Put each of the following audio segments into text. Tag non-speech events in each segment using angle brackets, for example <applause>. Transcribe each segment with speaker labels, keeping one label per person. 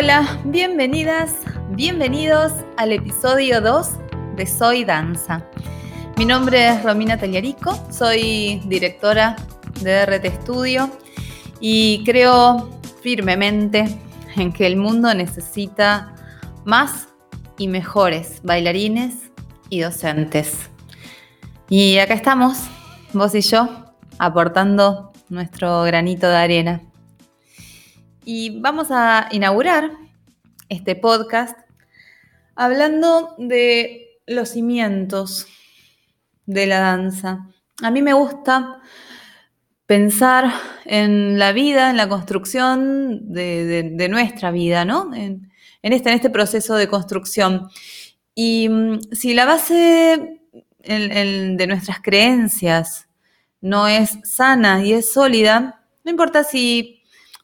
Speaker 1: Hola, bienvenidas, bienvenidos al episodio 2 de Soy Danza. Mi nombre es Romina Tagliarico, soy directora de RT Studio y creo firmemente en que el mundo necesita más y mejores bailarines y docentes. Y acá estamos, vos y yo, aportando nuestro granito de arena. Y vamos a inaugurar este podcast hablando de los cimientos de la danza. A mí me gusta pensar en la vida, en la construcción de, nuestra vida, ¿no? En, este, en este proceso de construcción. Y mm, si la base de nuestras creencias no es sana y es sólida, no importa si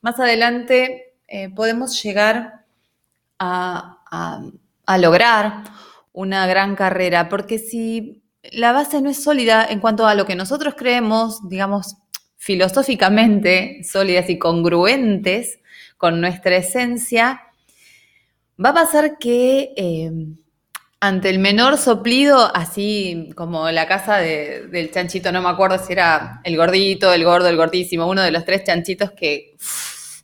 Speaker 1: más adelante eh, podemos llegar a, lograr una gran carrera, porque si la base no es sólida en cuanto a lo que nosotros creemos, digamos, filosóficamente sólidas y congruentes con nuestra esencia, va a pasar que eh, ante el menor soplido, así como la casa del chanchito, no me acuerdo si era el gordito, el gordo, el gordísimo, uno de los tres chanchitos que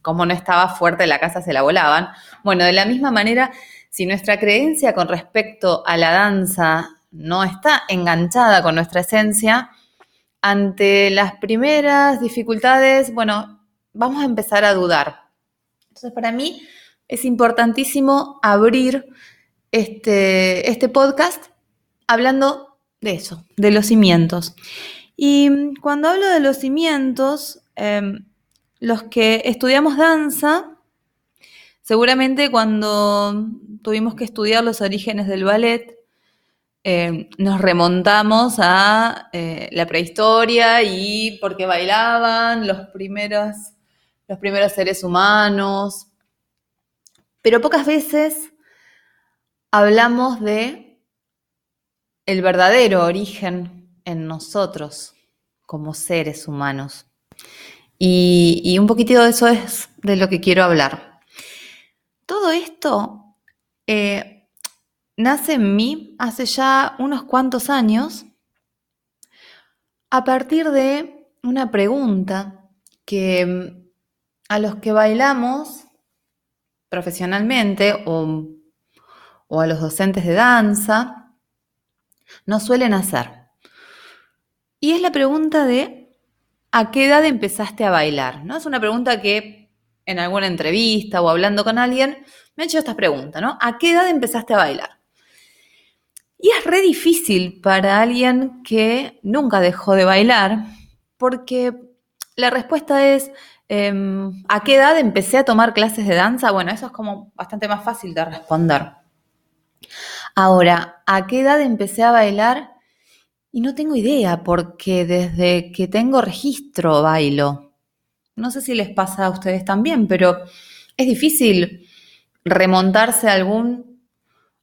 Speaker 1: como no estaba fuerte la casa, se la volaban. Bueno, de la misma manera, si nuestra creencia con respecto a la danza no está enganchada con nuestra esencia, ante las primeras dificultades, bueno, vamos a empezar a dudar. Entonces, para mí es importantísimo abrir este, este podcast hablando de eso, de los cimientos. Y cuando hablo de los cimientos, em, los que estudiamos danza, seguramente cuando tuvimos que estudiar los orígenes del ballet, eh, nos remontamos a eh, la prehistoria y porque bailaban los primeros, los primeros seres humanos. Pero pocas veces hablamos de el verdadero origen en nosotros como seres humanos. Y, un poquitito de eso es de lo que quiero hablar. Todo esto eh, nace en mí hace ya unos cuantos años a partir de una pregunta que mm, a los que bailamos profesionalmente o, o a los docentes de danza nos suelen hacer. Y es la pregunta de ¿a qué edad empezaste a bailar? ¿No? Es una pregunta que en alguna entrevista o hablando con alguien me han hecho esta pregunta, ¿no? ¿A qué edad empezaste a bailar? Y es re difícil para alguien que nunca dejó de bailar, porque la respuesta es, em, ¿a qué edad empecé a tomar clases de danza? Bueno, eso es como bastante más fácil de responder. Ahora, ¿a qué edad empecé a bailar? Y no tengo idea, porque desde que tengo registro bailo. No sé si les pasa a ustedes también, pero es difícil remontarse a algún,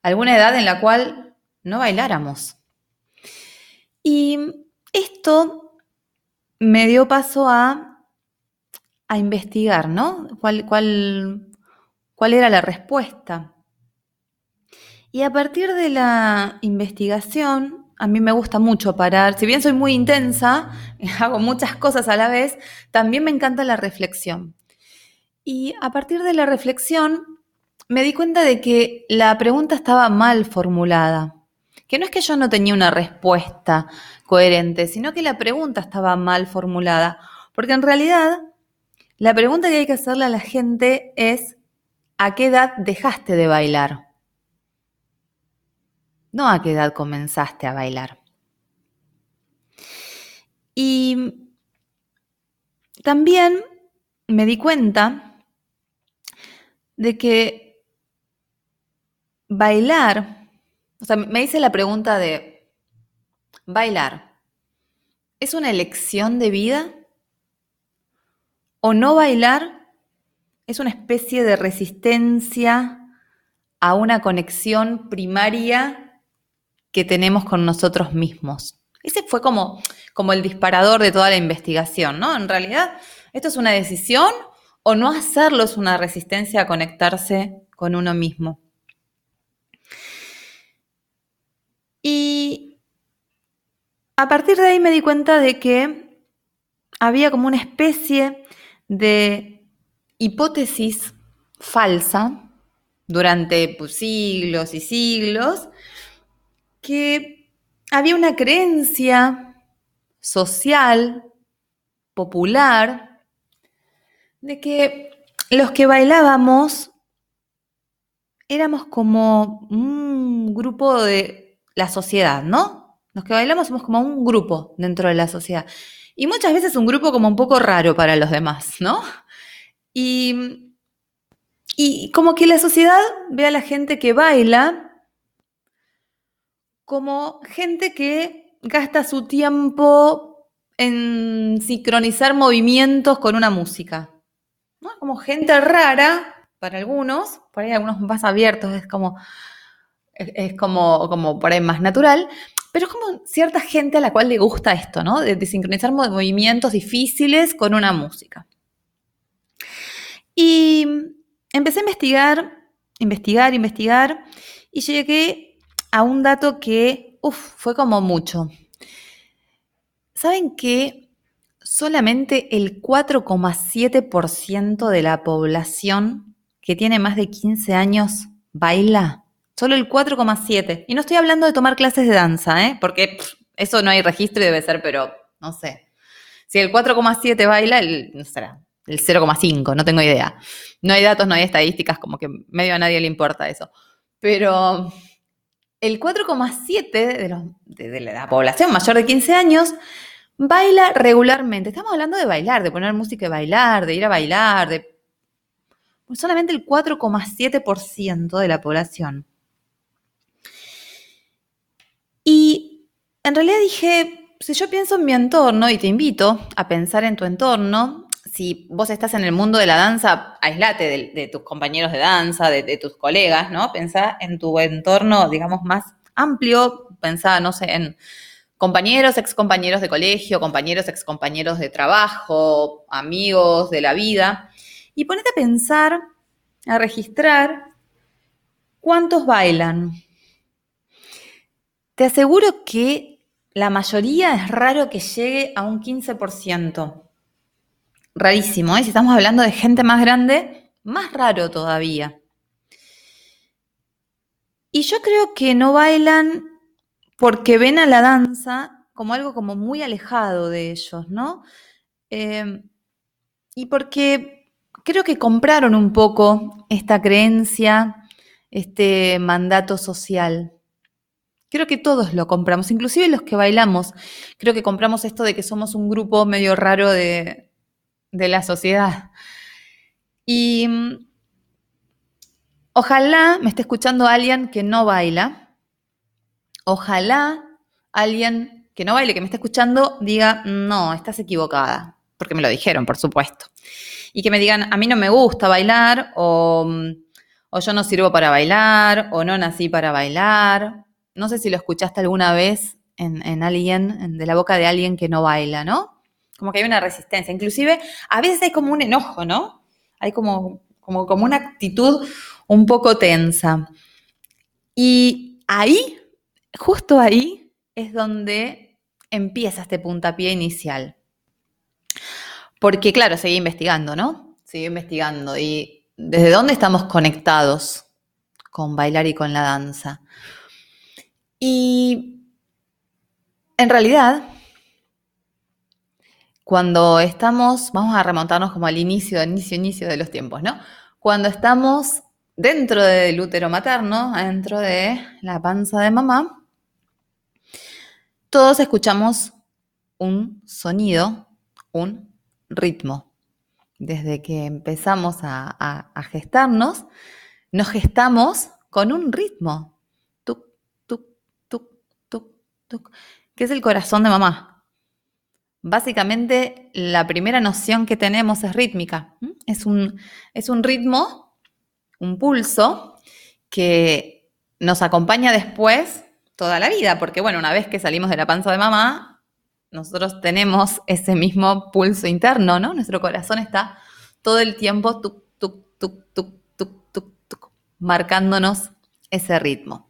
Speaker 1: alguna edad en la cual no bailáramos. Y esto me dio paso a, a investigar, ¿no? ¿Cuál, cuál, ¿Cuál era la respuesta? Y a partir de la investigación a mí me gusta mucho parar, si bien soy muy intensa, <laughs> hago muchas cosas a la vez, también me encanta la reflexión. Y a partir de la reflexión me di cuenta de que la pregunta estaba mal formulada, que no es que yo no tenía una respuesta coherente, sino que la pregunta estaba mal formulada, porque en realidad la pregunta que hay que hacerle a la gente es, ¿a qué edad dejaste de bailar? No a qué edad comenzaste a bailar. Y también me di cuenta de que bailar, o sea, me hice la pregunta de, ¿bailar es una elección de vida? ¿O no bailar es una especie de resistencia a una conexión primaria que tenemos con nosotros mismos. Ese fue como, como el disparador de toda la investigación, ¿no? En realidad, ¿esto es una decisión o no hacerlo es una resistencia a conectarse con uno mismo. Y a partir de ahí me di cuenta de que había como una especie de hipótesis falsa durante pues, siglos y siglos, que había una creencia social, popular, de que los que bailábamos éramos como un grupo de la sociedad, ¿no? Los que bailamos somos como un grupo dentro de la sociedad. Y muchas veces un grupo como un poco raro para los demás, ¿no? Y, y como que la sociedad ve a la gente que baila como gente que gasta su tiempo en sincronizar movimientos con una música. Como gente rara para algunos, por ahí algunos más abiertos, es como, es, como, como por ahí más natural, pero es como cierta gente a la cual le gusta esto, ¿no? De, sincronizar movimientos difíciles con una música. Y empecé a investigar, investigar, investigar, y llegué a un dato que, uff, fue como mucho. ¿Saben que solamente el 4,7% de la población que tiene más de 15 años baila? Solo el 4,7. Y no estoy hablando de tomar clases de danza, ¿eh? porque eso no hay registro y debe ser, pero no sé. Si el 4,7 baila, el, no será, el 0,5, no tengo idea. No hay datos, no hay estadísticas, como que medio a nadie le importa eso. Pero el 4,7 de, de, la población mayor de 15 años baila regularmente. Estamos hablando de bailar, de poner música y bailar, de ir a bailar, de... solamente el 4,7% de la población. Y en realidad dije, si yo pienso en mi entorno y te invito a pensar en tu entorno, si vos estás en el mundo de la danza, aislate de, tus compañeros de danza, de, tus colegas, ¿no? Pensá en tu entorno, digamos, más amplio, pensá, no sé, en compañeros, excompañeros de colegio, compañeros, excompañeros de trabajo, amigos de la vida, y ponete a pensar, a registrar cuántos bailan, te aseguro que la mayoría es raro que llegue a un 15%. Rarísimo, ¿eh? Si estamos hablando de gente más grande, más raro todavía. Y yo creo que no bailan porque ven a la danza como algo como muy alejado de ellos, ¿no? Eh, y porque creo que compraron un poco esta creencia, este mandato social. Creo que todos lo compramos, inclusive los que bailamos. Creo que compramos esto de que somos un grupo medio raro de, la sociedad. Y mm, ojalá me esté escuchando alguien que no baila. Ojalá alguien que no baile, que me esté escuchando, diga, no, estás equivocada. Porque me lo dijeron, por supuesto. Y que me digan, a mí no me gusta bailar, o, mm, o yo no sirvo para bailar, o no nací para bailar, no sé si lo escuchaste alguna vez en, alguien, de la boca de alguien que no baila, ¿no? Como que hay una resistencia. Inclusive, a veces hay como un enojo, ¿no? Hay como, como, como una actitud un poco tensa. Y ahí, justo ahí, es donde empieza este puntapié inicial. Porque, claro, seguí investigando, ¿no? Seguí investigando. ¿Y desde dónde estamos conectados con bailar y con la danza? Y en realidad, cuando estamos, vamos a remontarnos como al inicio, inicio, inicio de los tiempos, ¿no? Cuando estamos dentro del útero materno, dentro de la panza de mamá, todos escuchamos un sonido, un ritmo. Desde que empezamos a, gestarnos, nos gestamos con un ritmo, ¿Qué es el corazón de mamá? Básicamente, la primera noción que tenemos es rítmica. Es un, es un ritmo, un pulso, que nos acompaña después toda la vida, porque bueno, una vez que salimos de la panza de mamá, nosotros tenemos ese mismo pulso interno, ¿no? Nuestro corazón está todo el tiempo tuk, tuk, tuk, tuk, tuk, tuk, tuk, marcándonos ese ritmo.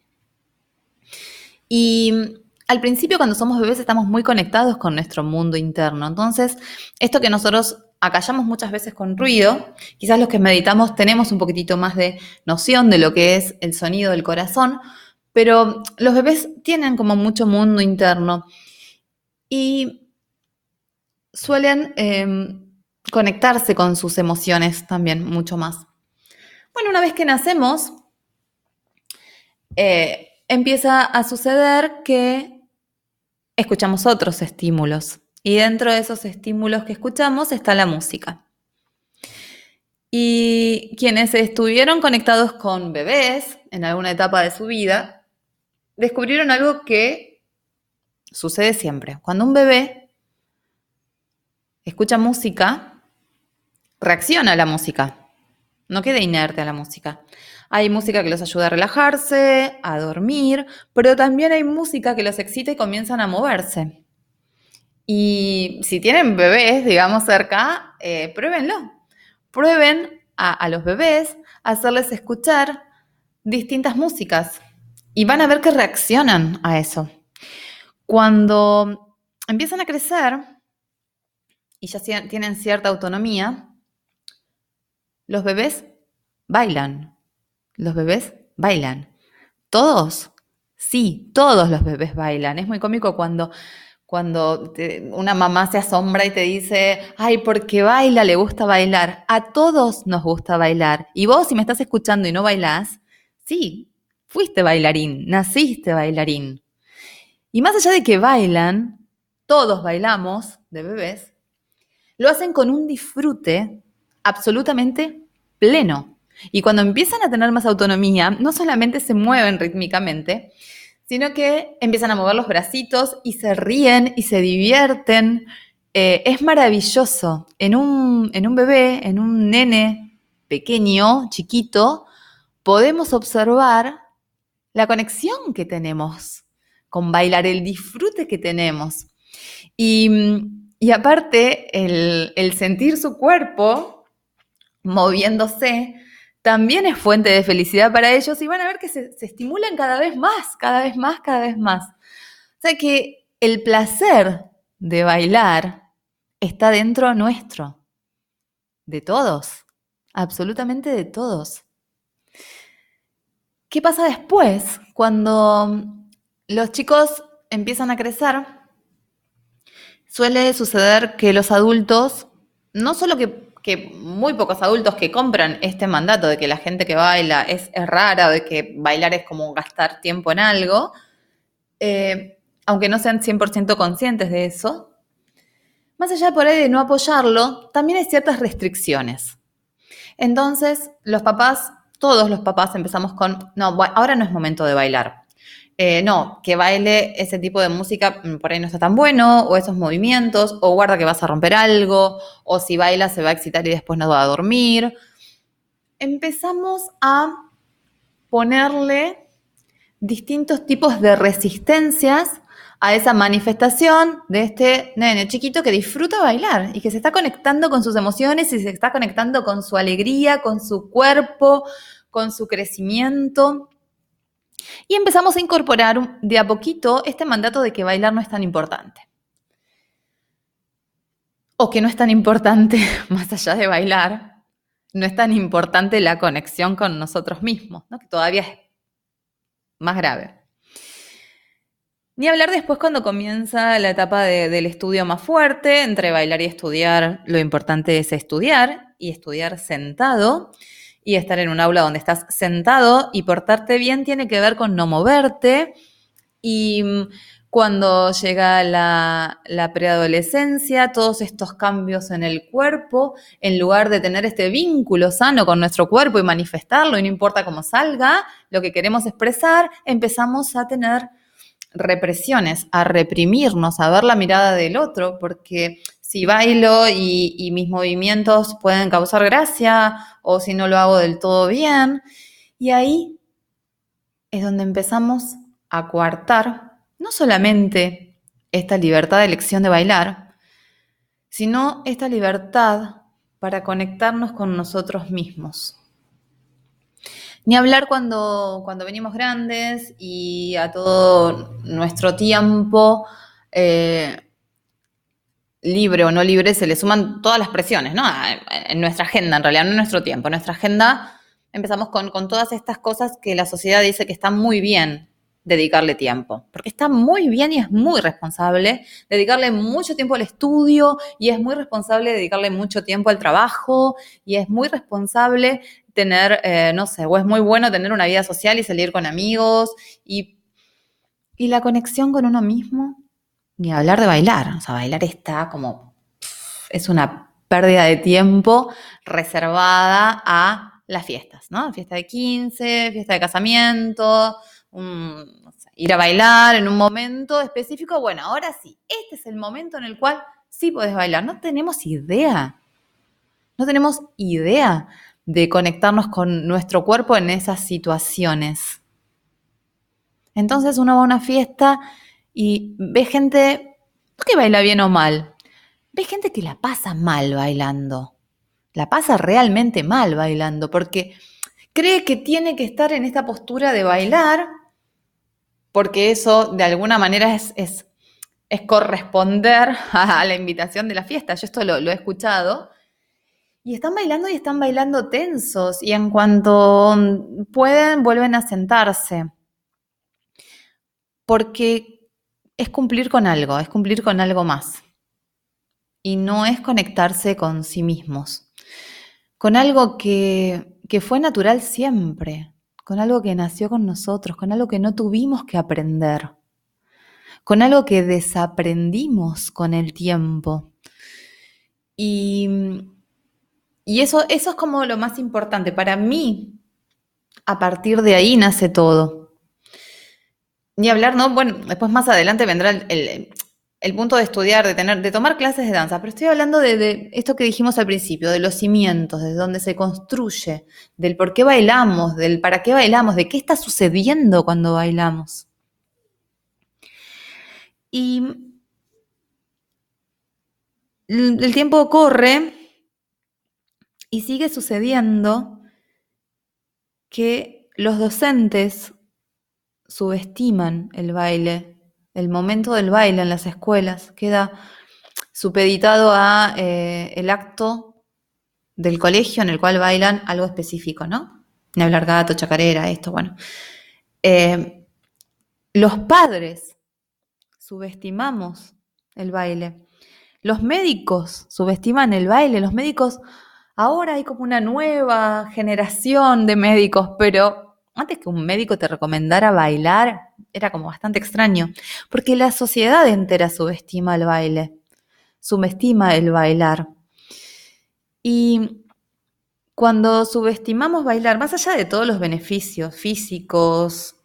Speaker 1: Y al principio cuando somos bebés estamos muy conectados con nuestro mundo interno. Entonces, esto que nosotros acallamos muchas veces con ruido, quizás los que meditamos tenemos un poquitito más de noción de lo que es el sonido del corazón, pero los bebés tienen como mucho mundo interno y suelen em, conectarse con sus emociones también mucho más. Bueno, una vez que nacemos, eh, empieza a suceder que escuchamos otros estímulos. Y dentro de esos estímulos que escuchamos está la música. Y quienes estuvieron conectados con bebés en alguna etapa de su vida, descubrieron algo que sucede siempre. Cuando un bebé escucha música, reacciona a la música, no queda inerte a la música. Hay música que los ayuda a relajarse, a dormir, pero también hay música que los excita y comienzan a moverse. Y si tienen bebés, digamos, cerca, eh, pruébenlo. Prueben a, a los bebés hacerles escuchar distintas músicas y van a ver que reaccionan a eso. Cuando empiezan a crecer y ya tienen cierta autonomía, los bebés bailan. Los bebés bailan. ¿Todos? Sí, todos los bebés bailan. Es muy cómico cuando cuando una mamá se asombra y te dice, ay, porque baila, le gusta bailar. A todos nos gusta bailar. Y vos, si me estás escuchando y no bailás, sí, fuiste bailarín, naciste bailarín. Y más allá de que bailan, todos bailamos de bebés, lo hacen con un disfrute absolutamente pleno. Y cuando empiezan a tener más autonomía, no solamente se mueven rítmicamente, sino que empiezan a mover los bracitos y se ríen y se divierten. Eh, es maravilloso. En un, en un bebé, en un nene pequeño, chiquito, podemos observar la conexión que tenemos con bailar, el disfrute que tenemos. Y, aparte, el sentir su cuerpo moviéndose también es fuente de felicidad para ellos y van a ver que se, estimulan cada vez más, cada vez más, cada vez más. O sea que el placer de bailar está dentro nuestro, de todos, absolutamente de todos. ¿Qué pasa después cuando los chicos empiezan a crecer? Suele suceder que los adultos, no solo que que muy pocos adultos que compran este mandato de que la gente que baila es, rara o de que bailar es como gastar tiempo en algo, eh, aunque no sean 100% conscientes de eso, más allá por ahí de no apoyarlo, también hay ciertas restricciones. Entonces, los papás, todos los papás empezamos con, no, ahora no es momento de bailar. Eh, no, que baile ese tipo de música mm, por ahí no está tan bueno, o esos movimientos, o guarda que vas a romper algo, o si baila se va a excitar y después no va a dormir. Empezamos a ponerle distintos tipos de resistencias a esa manifestación de este nene chiquito que disfruta bailar y que se está conectando con sus emociones y se está conectando con su alegría, con su cuerpo, con su crecimiento. Y empezamos a incorporar de a poquito este mandato de que bailar no es tan importante. O que no es tan importante, <laughs> más allá de bailar, no es tan importante la conexión con nosotros mismos, que todavía es más grave. Ni hablar después cuando comienza la etapa del estudio más fuerte, entre bailar y estudiar, lo importante es estudiar y estudiar sentado y estar en un aula donde estás sentado y portarte bien tiene que ver con no moverte. Y mm, cuando llega la, preadolescencia, todos estos cambios en el cuerpo, en lugar de tener este vínculo sano con nuestro cuerpo y manifestarlo, y no importa cómo salga, lo que queremos expresar, empezamos a tener represiones, a reprimirnos, a ver la mirada del otro, porque si bailo y, mis movimientos pueden causar gracia o si no lo hago del todo bien. Y ahí es donde empezamos a coartar no solamente esta libertad de elección de bailar, sino esta libertad para conectarnos con nosotros mismos. Ni hablar cuando, cuando venimos grandes y a todo nuestro tiempo eh, libre o no libre se le suman todas las presiones, ¿no? En nuestra agenda, en realidad, no en nuestro tiempo. En nuestra agenda empezamos con, todas estas cosas que la sociedad dice que están muy bien dedicarle tiempo, porque está muy bien y es muy responsable dedicarle mucho tiempo al estudio y es muy responsable dedicarle mucho tiempo al trabajo y es muy responsable tener, eh, no sé, o es muy bueno tener una vida social y salir con amigos y, y la conexión con uno mismo, ni hablar de bailar, o sea, bailar está como, es una pérdida de tiempo reservada a las fiestas, ¿no? Fiesta de 15, fiesta de casamiento, ir a bailar en un momento específico, bueno, ahora sí, este es el momento en el cual sí puedes bailar. No tenemos idea, no tenemos idea de conectarnos con nuestro cuerpo en esas situaciones. Entonces uno va a una fiesta y ve gente, no que baila bien o mal, ve gente que la pasa mal bailando, la pasa realmente mal bailando, porque cree que tiene que estar en esta postura de bailar porque eso de alguna manera es, es, corresponder <laughs> a la invitación de la fiesta. Yo esto lo, he escuchado. Y están bailando y están bailando tensos y en cuanto pueden vuelven a sentarse. Porque es cumplir con algo, es cumplir con algo más. Y no es conectarse con sí mismos. Con algo que, que fue natural siempre con algo que nació con nosotros, con algo que no tuvimos que aprender, con algo que desaprendimos con el tiempo. Y, y eso, eso es como lo más importante. Para mí, a partir de ahí nace todo. Ni hablar, ¿no? Bueno, después más adelante vendrá el, el punto de estudiar, de tener, de tomar clases de danza, pero estoy hablando de, esto que dijimos al principio, de los cimientos, de donde se construye, del por qué bailamos, del para qué bailamos, de qué está sucediendo cuando bailamos. Y el tiempo corre y sigue sucediendo que los docentes subestiman el baile el momento del baile en las escuelas, queda supeditado a eh, el acto del colegio en el cual bailan algo específico, ¿no? Ni hablar gato, chacarera, esto, bueno. Eh, los padres subestimamos el baile. Los médicos subestiman el baile. Los médicos, ahora hay como una nueva generación de médicos, pero antes que un médico te recomendara bailar, era como bastante extraño, porque la sociedad entera subestima el baile, subestima el bailar. Y cuando subestimamos bailar, más allá de todos los beneficios físicos,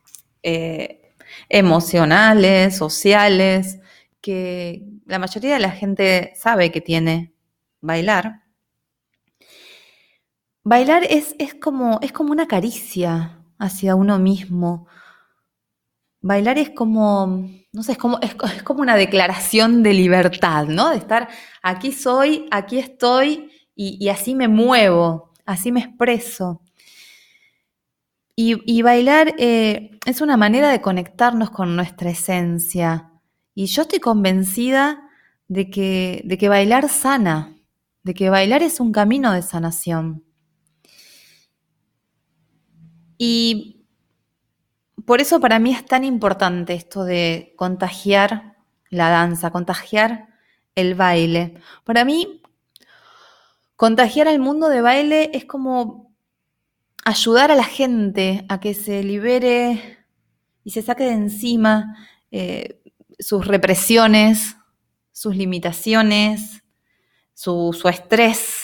Speaker 1: eh, emocionales, sociales, que la mayoría de la gente sabe que tiene bailar, bailar es, es, como, es como una caricia, hacia uno mismo. Bailar es como, no sé, es como, es, como una declaración de libertad, ¿no? De estar aquí soy, aquí estoy y, así me muevo, así me expreso. Y, bailar eh, es una manera de conectarnos con nuestra esencia. Y yo estoy convencida de que, de que bailar sana, de que bailar es un camino de sanación. Y por eso para mí es tan importante esto de contagiar la danza, contagiar el baile. Para mí, contagiar al mundo de baile es como ayudar a la gente a que se libere y se saque de encima eh, sus represiones, sus limitaciones, su, su estrés,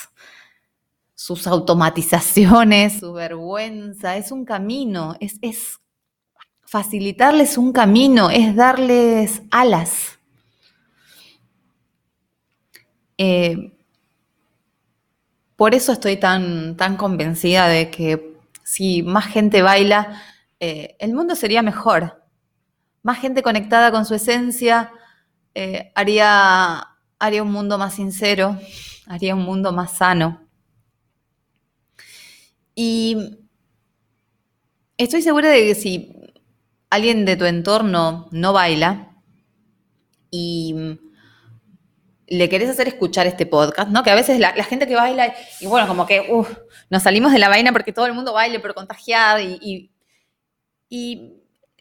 Speaker 1: sus automatizaciones, su vergüenza, es un camino, es, facilitarles un camino, es darles alas. Eh, por eso estoy tan, tan convencida de que si más gente baila, eh, el mundo sería mejor. Más gente conectada con su esencia eh, haría, haría un mundo más sincero, haría un mundo más sano. Y estoy segura de que si alguien de tu entorno no baila y le querés hacer escuchar este podcast, ¿no? Que a veces la, gente que baila, y bueno, como que nos salimos de la vaina porque todo el mundo baile, pero contagiado, y, y,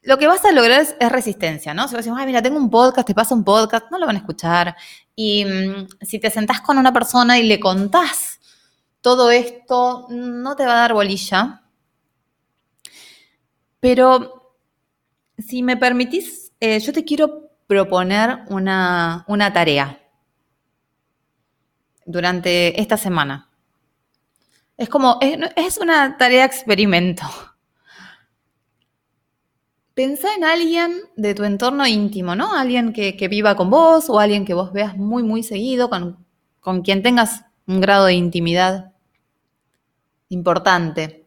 Speaker 1: lo que vas a lograr es, resistencia, ¿no? Si vos decís, ay, mira, tengo un podcast, te paso un podcast, no lo van a escuchar. Y mm, si te sentás con una persona y le contás todo esto, no te va a dar bolilla. Pero si me permitís, eh, yo te quiero proponer una, una tarea durante esta semana. Es como, es, una tarea experimento. Pensá en alguien de tu entorno íntimo, ¿no? Alguien que, viva con vos o alguien que vos veas muy, muy seguido, con, con quien tengas un grado de intimidad importante.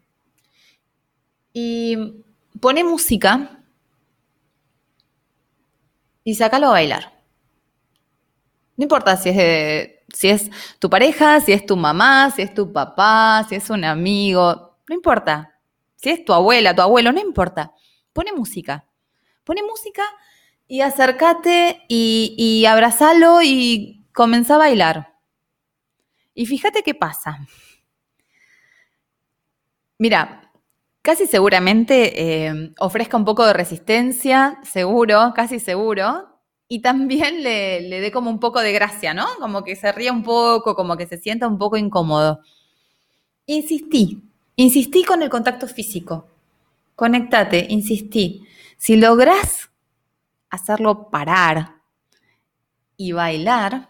Speaker 1: Y pone música y sácalo a bailar. No importa si es de si es tu pareja, si es tu mamá, si es tu papá, si es un amigo, no importa. Si es tu abuela, tu abuelo, no importa. Pone música. Pone música y acércate y, y abrazalo y comenzá a bailar. Y fíjate qué pasa. Mira, casi seguramente eh, ofrezca un poco de resistencia, seguro, casi seguro, y también le, dé como un poco de gracia, ¿no? Como que se ría un poco, como que se sienta un poco incómodo. Insistí, insistí con el contacto físico. Conectate, insistí. Si lográs hacerlo parar y bailar,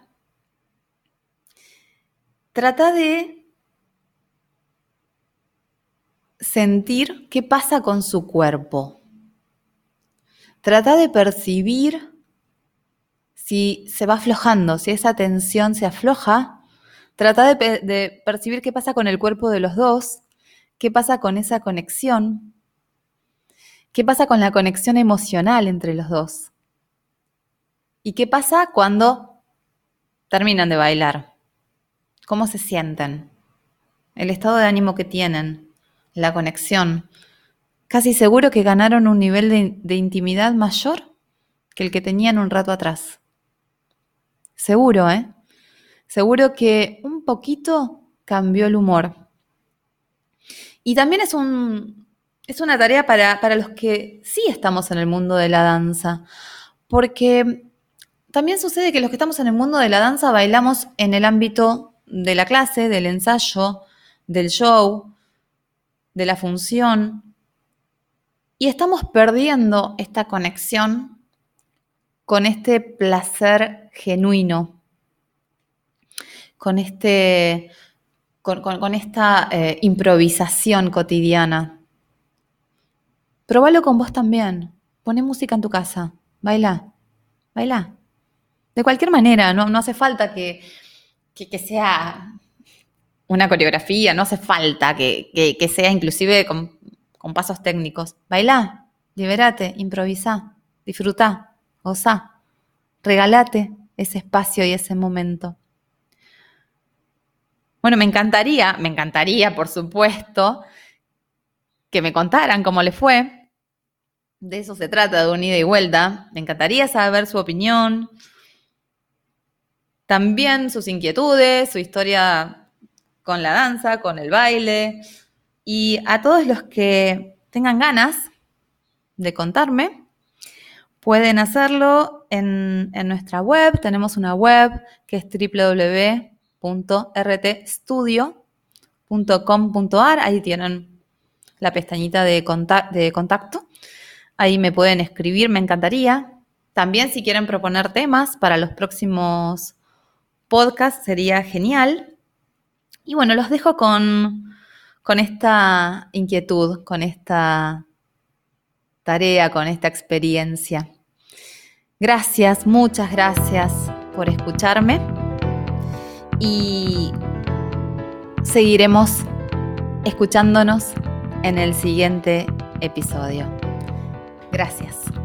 Speaker 1: trata de sentir qué pasa con su cuerpo. Trata de percibir si se va aflojando, si esa tensión se afloja, trata de, percibir qué pasa con el cuerpo de los dos, qué pasa con esa conexión, qué pasa con la conexión emocional entre los dos. Y qué pasa cuando terminan de bailar, cómo se sienten, el estado de ánimo que tienen, la conexión. Casi seguro que ganaron un nivel de intimidad mayor que el que tenían un rato atrás. Seguro, ¿eh? Seguro que un poquito cambió el humor. Y también es, un, es una tarea para los que sí estamos en el mundo de la danza, porque también sucede que los que estamos en el mundo de la danza bailamos en el ámbito de la clase, del ensayo, del show, de la función, y estamos perdiendo esta conexión con este placer genuino, con, este, con, esta eh, improvisación cotidiana. Probalo con vos también. Poné música en tu casa. Baila. Baila. De cualquier manera, no, hace falta que, sea una coreografía, no hace falta que, sea inclusive con, con, pasos técnicos. Baila, liberate, improvisa, disfruta. Osa, regalate ese espacio y ese momento. Bueno, me encantaría, me encantaría, por supuesto, que me contaran cómo le fue. De eso se trata, de un ida y vuelta. Me encantaría saber su opinión, también sus inquietudes, su historia con la danza, con el baile. Y a todos los que tengan ganas de contarme, Pueden hacerlo en, nuestra web. Tenemos una web que es www.rtstudio.com.ar. Ahí tienen la pestañita de, de contacto. Ahí me pueden escribir, me encantaría. También si quieren proponer temas para los próximos podcasts sería genial. Y bueno, los dejo con, con esta inquietud, con esta tarea, con esta experiencia. Gracias, muchas gracias por escucharme y seguiremos escuchándonos en el siguiente episodio. Gracias.